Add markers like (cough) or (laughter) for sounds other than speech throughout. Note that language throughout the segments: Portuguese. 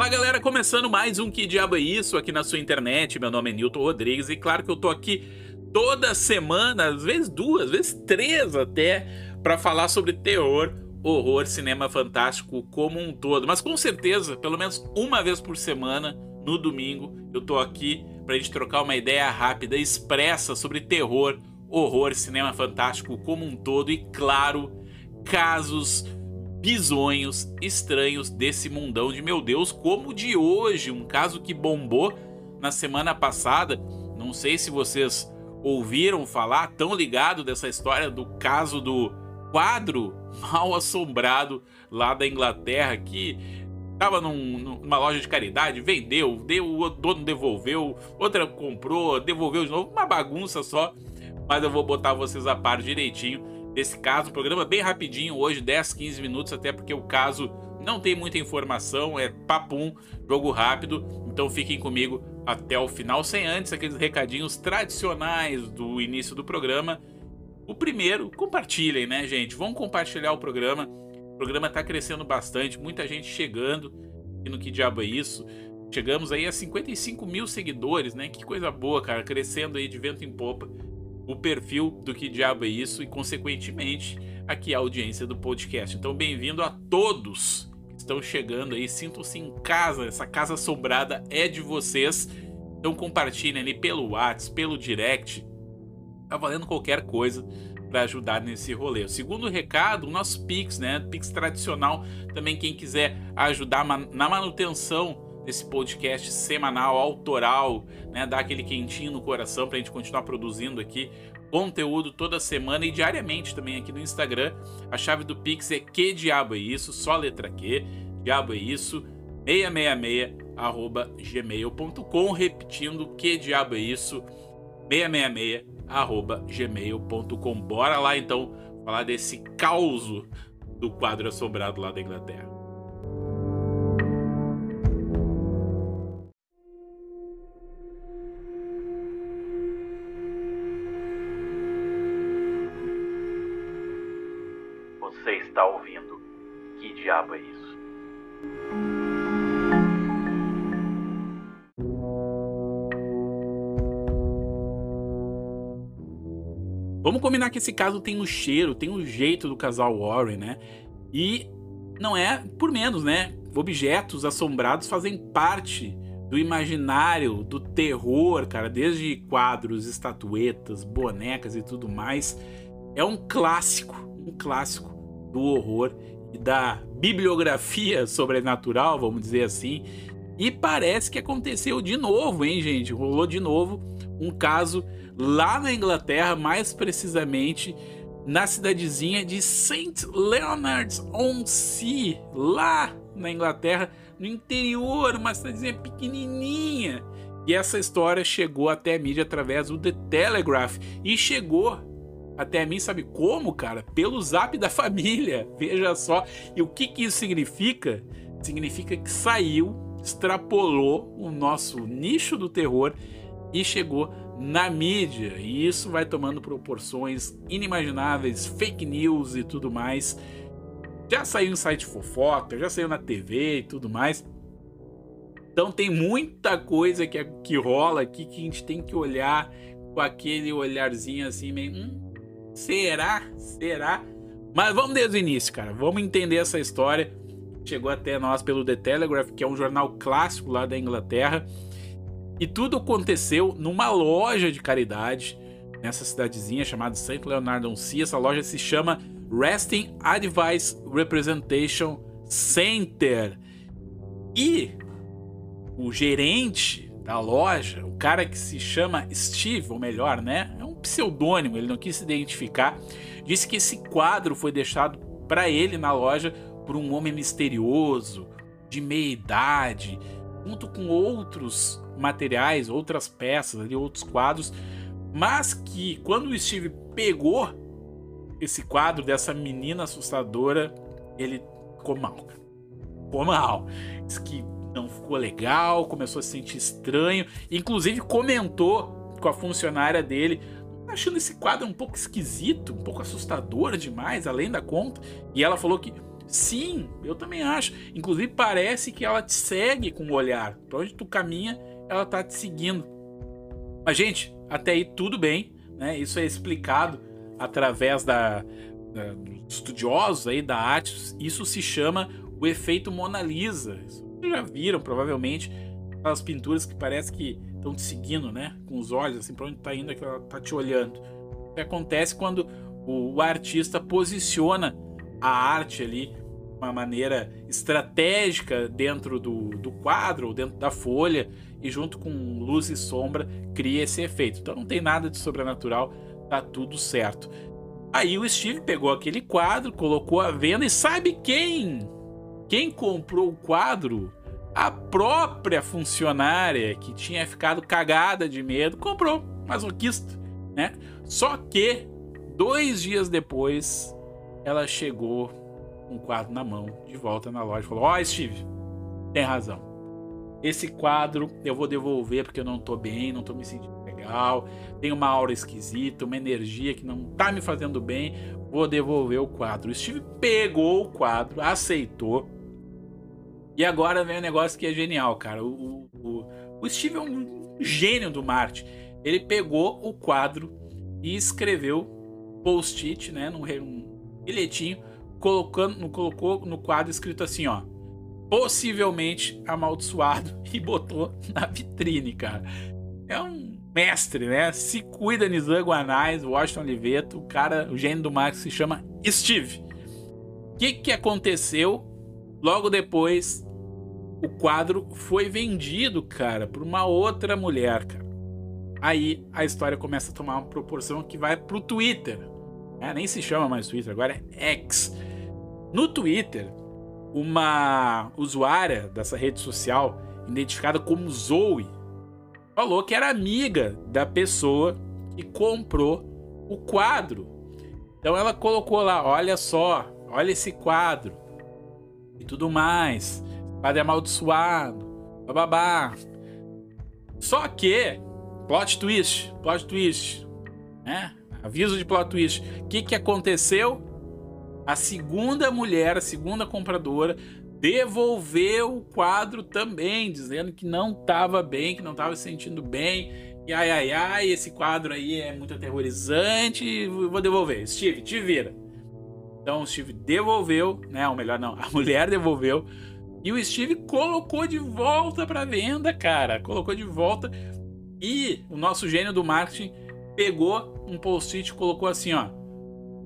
Fala galera, começando mais um Que Diabo é Isso aqui na sua internet. Meu nome é Nilton Rodrigues e claro que eu tô aqui toda semana, às vezes duas, às vezes três até, para falar sobre terror, horror, cinema fantástico como um todo. Mas com certeza, pelo menos uma vez por semana, no domingo, eu tô aqui pra gente trocar uma ideia rápida, expressa sobre terror, horror, cinema fantástico como um todo e claro, casos bizonhos, estranhos desse mundão de meu Deus, como o de hoje, um caso que bombou na semana passada. Não sei se vocês ouviram falar, tão ligado dessa história do caso do quadro mal assombrado lá da Inglaterra que estava num, numa loja de caridade, vendeu, deu, o dono devolveu, outra comprou, devolveu de novo, uma bagunça só. Mas eu vou botar vocês a par direitinho desse caso. programa bem rapidinho hoje, 10, 15 minutos, até porque o caso não tem muita informação, é papum, jogo rápido. Então fiquem comigo até o final, sem antes aqueles recadinhos tradicionais do início do programa. O primeiro, compartilhem, né, gente? Vamos compartilhar o programa. O programa está crescendo bastante, muita gente chegando. E no que diabo é isso? Chegamos aí a 55 mil seguidores, né? Que coisa boa, cara. Crescendo aí de vento em popa o perfil do Que Diabo é Isso e, consequentemente, aqui a audiência do podcast. Então, bem-vindo a todos que estão chegando aí. Sintam-se em casa, essa casa assombrada é de vocês. Então, compartilhem ali pelo WhatsApp, pelo direct. Tá valendo qualquer coisa para ajudar nesse rolê. O segundo recado, o nosso Pix, né? Pix tradicional. Também quem quiser ajudar na manutenção desse podcast semanal, autoral, né? Dar aquele quentinho no coração para a gente continuar produzindo aqui conteúdo toda semana e diariamente também aqui no Instagram. A chave do Pix é que diabo é isso, só letra Q, diabo é isso, 666 arroba gmail.com, repetindo que diabo é isso, 666 arroba gmail.com. Bora lá então falar desse caos do quadro assombrado lá da Inglaterra. Está ouvindo. Que diabo é isso? Vamos combinar que esse caso tem o um cheiro, tem o um jeito do casal Warren, né? E não é por menos, né? Objetos assombrados fazem parte do imaginário, do terror, cara, desde quadros, estatuetas, bonecas e tudo mais. É um clássico, um clássico do horror e da bibliografia (laughs) sobrenatural, vamos dizer assim. E parece que aconteceu de novo, hein, gente? Rolou de novo um caso lá na Inglaterra, mais precisamente na cidadezinha de St. Leonard's on Sea, lá na Inglaterra, no interior, uma cidadezinha pequenininha. E essa história chegou até a mídia através do The Telegraph e chegou até mim, sabe como, cara? Pelo zap da (laughs) família. Veja só. E o que, que isso significa? Significa que saiu, extrapolou o nosso nicho do terror e chegou na mídia. E isso vai tomando proporções inimagináveis, fake news e tudo mais. Já saiu em site fofoca, já saiu na TV e tudo mais. Então tem muita coisa que, que rola aqui que a gente tem que olhar com aquele olharzinho assim meio. Hum, Será? Será? Mas vamos desde o início, cara. Vamos entender essa história. Chegou até nós pelo The Telegraph, que é um jornal clássico lá da Inglaterra. E tudo aconteceu numa loja de caridade, nessa cidadezinha chamada St. Leonard on Sea. Essa loja se chama Resting Advice Representation Center. E o gerente da loja, o cara que se chama Steve, ou melhor, né? É pseudônimo, ele não quis se identificar, disse que esse quadro foi deixado para ele na loja por um homem misterioso, de meia idade, junto com outros materiais, outras peças ali, outros quadros, mas que quando o Steve pegou esse quadro dessa menina assustadora, ele ficou mal. Ficou mal. Diz que não ficou legal, começou a se sentir estranho, inclusive comentou com a funcionária dele achando esse quadro um pouco esquisito, um pouco assustador demais, além da conta. E ela falou que Sim, eu também acho. Inclusive parece que ela te segue com o olhar. Pra onde tu caminha, ela tá te seguindo. Mas, gente, até aí tudo bem, né? Isso é explicado através da, da estudiosos aí da arte. Isso se chama o efeito Mona Lisa. Vocês já viram, provavelmente, aquelas pinturas que parece que estão te seguindo, né? Com os olhos, assim, pra onde tá indo, é que ela tá te olhando. O que acontece quando o, o artista posiciona a arte ali uma maneira estratégica dentro do, do quadro ou dentro da folha e junto com luz e sombra cria esse efeito. Então não tem nada de sobrenatural, tá tudo certo. Aí o Steve pegou aquele quadro, colocou à venda e sabe quem? Quem comprou o quadro? A própria funcionária que tinha ficado cagada de medo comprou, masoquista, né? Só que dois dias depois ela chegou com o quadro na mão, de volta na loja, e falou: Ó, oh, Steve, tem razão. Esse quadro eu vou devolver porque eu não tô bem, não tô me sentindo legal, tem uma aura esquisita, uma energia que não tá me fazendo bem, vou devolver o quadro. O Steve pegou o quadro, aceitou. E agora vem um negócio que é genial, cara. O, o, o Steve é um gênio do Marte. Ele pegou o quadro e escreveu post-it, né, num, num bilhetinho, colocando, colocou no quadro escrito assim, ó, possivelmente amaldiçoado (laughs) e botou na vitrine, cara. É um mestre, né? Se cuida Nizam Guanais, Washington Oliveto, o cara, o gênio do marketing se chama Steve. O que, que aconteceu logo depois? O quadro foi vendido, cara, por uma outra mulher, cara. Aí a história começa a tomar uma proporção que vai pro Twitter. É, nem se chama mais Twitter, agora é X. No Twitter, uma usuária dessa rede social, identificada como Zoe, falou que era amiga da pessoa que comprou o quadro. Então ela colocou lá: olha só, olha esse quadro e tudo mais. Quadro é amaldiçoado, bababá. Só que, plot twist, plot twist, né? Aviso de plot twist. O que, que aconteceu? A segunda mulher, a segunda compradora, devolveu o quadro também, dizendo que não estava bem, que não estava se sentindo bem. E ai, ai, ai, esse quadro aí é muito aterrorizante, vou devolver. Steve, te vira. Então o Steve devolveu, né? Ou melhor, não, a (laughs) mulher devolveu. E o Steve colocou de volta para venda, cara. Colocou de volta. E o nosso gênio do marketing pegou um post-it e colocou assim, ó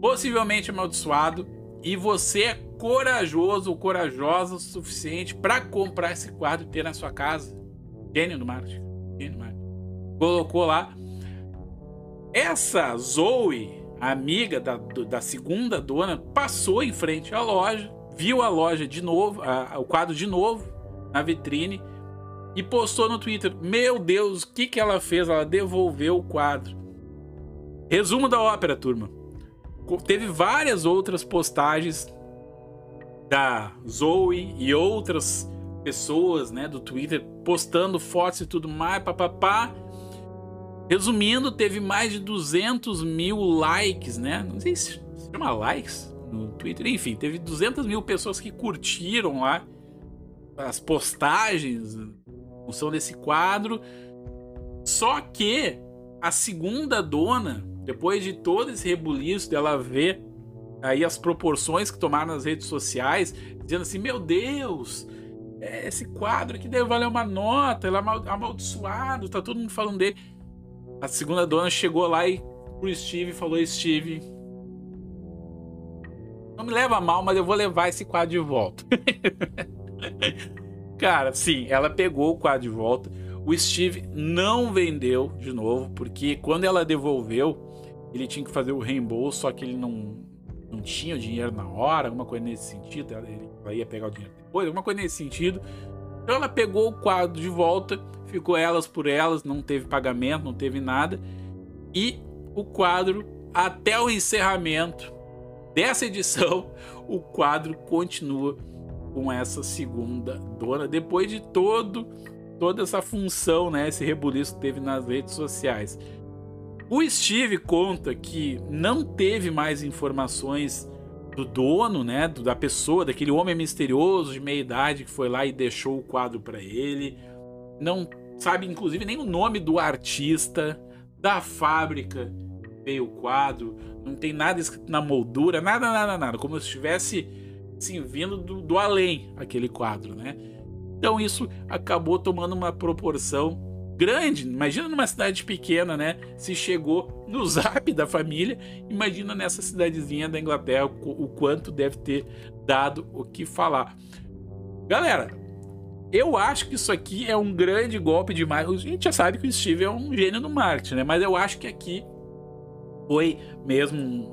possivelmente amaldiçoado, e você é corajoso ou corajosa o suficiente para comprar esse quadro e ter na sua casa. Gênio do marketing. Gênio do marketing. Colocou lá. Essa Zoe, amiga da, da segunda dona, passou em frente à loja, viu a loja de novo, a, o quadro de novo na vitrine e postou no Twitter: Meu Deus, o que, que ela fez? Ela devolveu o quadro. Resumo da ópera, turma teve várias outras postagens da Zoe e outras pessoas, né, do Twitter postando fotos e tudo mais, papapá. Resumindo, teve mais de 200 mil likes, né? Não sei se chama likes no Twitter. Enfim, teve 200 mil pessoas que curtiram lá as postagens em função desse quadro. Só que a segunda dona depois de todo esse rebuliço dela ver aí as proporções que tomaram nas redes sociais, dizendo assim: Meu Deus, é, esse quadro aqui deve valer uma nota, ele é amaldiçoado, tá todo mundo falando dele. A segunda dona chegou lá e pro Steve falou: Steve, não me leva mal, mas eu vou levar esse quadro de volta. (laughs) Cara, sim, ela pegou o quadro de volta. O Steve não vendeu de novo, porque quando ela devolveu, ele tinha que fazer o reembolso, só que ele não, não tinha o dinheiro na hora, alguma coisa nesse sentido. Ela ia pegar o dinheiro depois, alguma coisa nesse sentido. Então ela pegou o quadro de volta, ficou elas por elas, não teve pagamento, não teve nada. E o quadro, até o encerramento dessa edição, o quadro continua com essa segunda dona, depois de todo toda essa função, né, esse rebuliço que teve nas redes sociais. O Steve conta que não teve mais informações do dono, né, da pessoa, daquele homem misterioso de meia idade que foi lá e deixou o quadro para ele. Não sabe, inclusive, nem o nome do artista, da fábrica veio o quadro, não tem nada escrito na moldura, nada, nada, nada, como se estivesse assim, vindo do, do além aquele quadro, né? Então isso acabou tomando uma proporção grande. Imagina numa cidade pequena, né? Se chegou no zap da família, imagina nessa cidadezinha da Inglaterra o, o quanto deve ter dado o que falar. Galera, eu acho que isso aqui é um grande golpe de marketing. A gente já sabe que o Steve é um gênio no marketing, né? Mas eu acho que aqui foi mesmo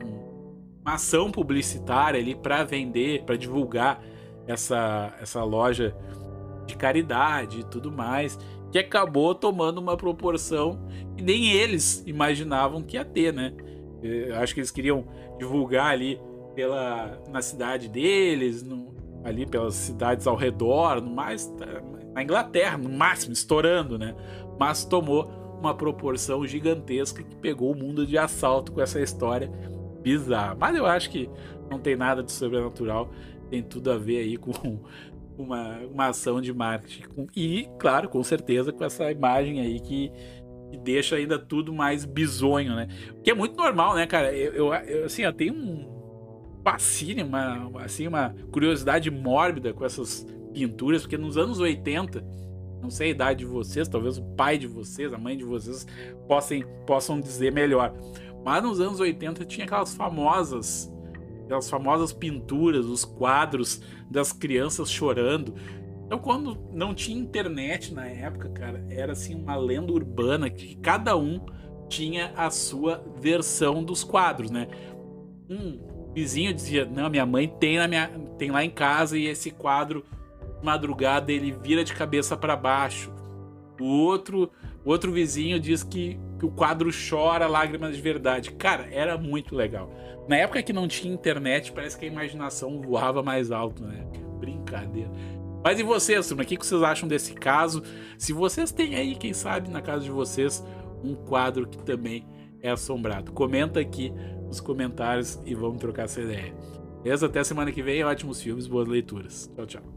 uma ação publicitária ali para vender, para divulgar essa, essa loja de caridade e tudo mais que acabou tomando uma proporção que nem eles imaginavam que ia ter, né? Eu acho que eles queriam divulgar ali pela, na cidade deles, no, ali pelas cidades ao redor, no mais na Inglaterra, no máximo, estourando, né? Mas tomou uma proporção gigantesca que pegou o mundo de assalto com essa história bizarra. Mas eu acho que não tem nada de sobrenatural, tem tudo a ver aí com (laughs) uma, uma ação de marketing. E, claro, com certeza, com essa imagem aí que, que deixa ainda tudo mais bizonho, né? Que é muito normal, né, cara? Eu, eu, eu assim, eu tenho um fascínio, uma, assim, uma curiosidade mórbida com essas pinturas, porque nos anos 80, não sei a idade de vocês, talvez o pai de vocês, a mãe de vocês possam, possam dizer melhor. Mas nos anos 80 tinha aquelas famosas aquelas famosas pinturas, os quadros das crianças chorando. Então, quando não tinha internet na época, cara, era assim uma lenda urbana que cada um tinha a sua versão dos quadros, né? Um vizinho dizia: "Não, minha mãe tem na minha tem lá em casa e esse quadro madrugada ele vira de cabeça para baixo". O outro, o outro vizinho diz que, que o quadro chora lágrimas de verdade. Cara, era muito legal. Na época que não tinha internet, parece que a imaginação voava mais alto, né? Brincadeira. Mas e vocês, turma? O que vocês acham desse caso? Se vocês têm aí, quem sabe, na casa de vocês, um quadro que também é assombrado. Comenta aqui nos comentários e vamos trocar essa ideia. Beleza? Até semana que vem. Ótimos filmes, boas leituras. Tchau, tchau.